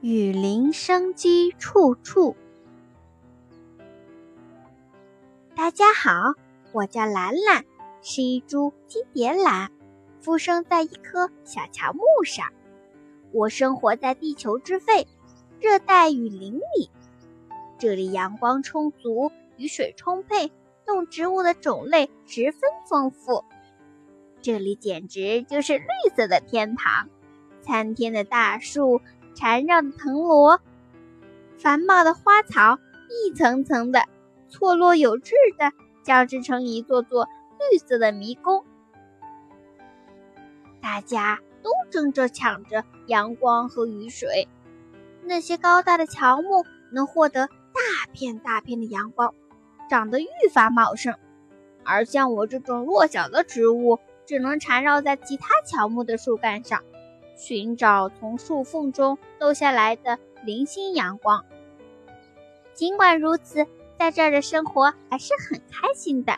雨林生机处处。大家好，我叫兰兰，是一株金蝶兰，附生在一棵小乔木上。我生活在地球之肺热带雨林里，这里阳光充足，雨水充沛，动植物的种类十分丰富。这里简直就是绿色的天堂，参天的大树。缠绕的藤萝，繁茂的花草，一层层的错落有致的交织成一座座绿色的迷宫。大家都争着抢着阳光和雨水。那些高大的乔木能获得大片大片的阳光，长得愈发茂盛；而像我这种弱小的植物，只能缠绕在其他乔木的树干上。寻找从树缝中漏下来的零星阳光。尽管如此，在这儿的生活还是很开心的。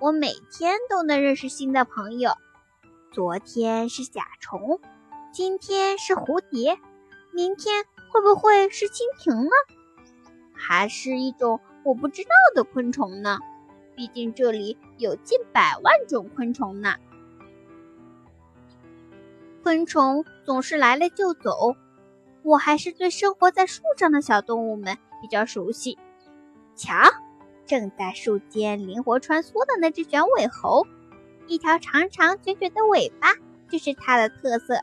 我每天都能认识新的朋友。昨天是甲虫，今天是蝴蝶，明天会不会是蜻蜓呢？还是一种我不知道的昆虫呢？毕竟这里有近百万种昆虫呢。昆虫总是来了就走，我还是对生活在树上的小动物们比较熟悉。瞧，正在树间灵活穿梭的那只卷尾猴，一条长长卷卷的尾巴就是它的特色，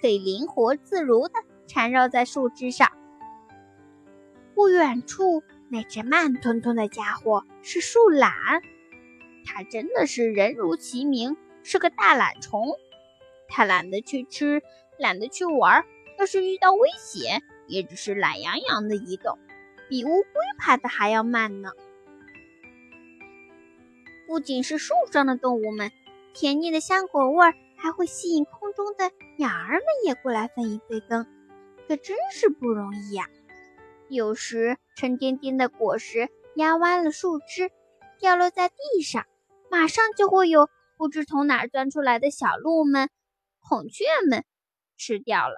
可以灵活自如地缠绕在树枝上。不远处那只慢吞吞的家伙是树懒，它真的是人如其名，是个大懒虫。他懒得去吃，懒得去玩，要是遇到危险，也只是懒洋洋的移动，比乌龟爬的还要慢呢。不仅是树上的动物们，甜腻的香果味儿还会吸引空中的鸟儿们也过来分一杯羹，可真是不容易呀。有时沉甸甸的果实压弯了树枝，掉落在地上，马上就会有不知从哪儿钻出来的小鹿们。孔雀们吃掉了，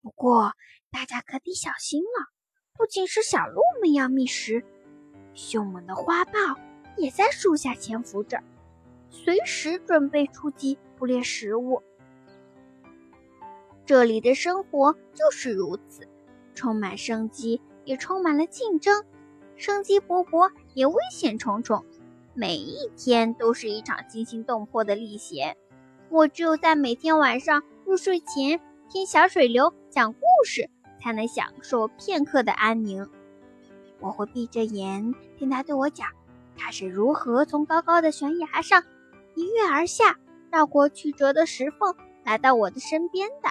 不过大家可得小心了。不仅是小鹿们要觅食，凶猛的花豹也在树下潜伏着，随时准备出击捕猎食物。这里的生活就是如此，充满生机，也充满了竞争，生机勃勃，也危险重重。每一天都是一场惊心动魄的历险。我只有在每天晚上入睡前听小水流讲故事，才能享受片刻的安宁。我会闭着眼听他对我讲，他是如何从高高的悬崖上一跃而下，绕过曲折的石缝，来到我的身边的。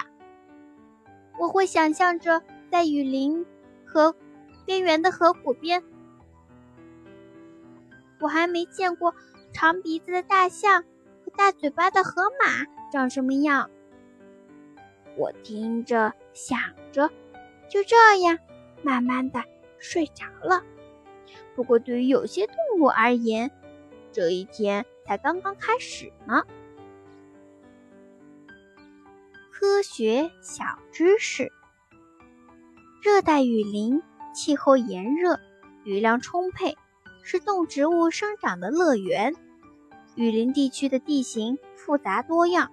我会想象着在雨林和边缘的河谷边，我还没见过长鼻子的大象。大嘴巴的河马长什么样？我听着想着，就这样慢慢的睡着了。不过对于有些动物而言，这一天才刚刚开始呢。科学小知识：热带雨林气候炎热，雨量充沛，是动植物生长的乐园。雨林地区的地形复杂多样，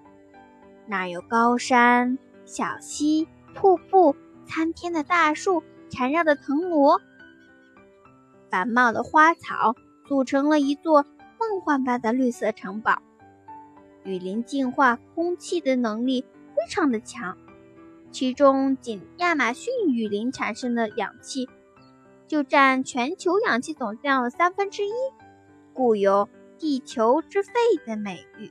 那有高山、小溪、瀑布、参天的大树、缠绕的藤萝、繁茂的花草，组成了一座梦幻般的绿色城堡。雨林净化空气的能力非常的强，其中仅亚马逊雨林产生的氧气就占全球氧气总量的三分之一，故有。地球之肺的美誉。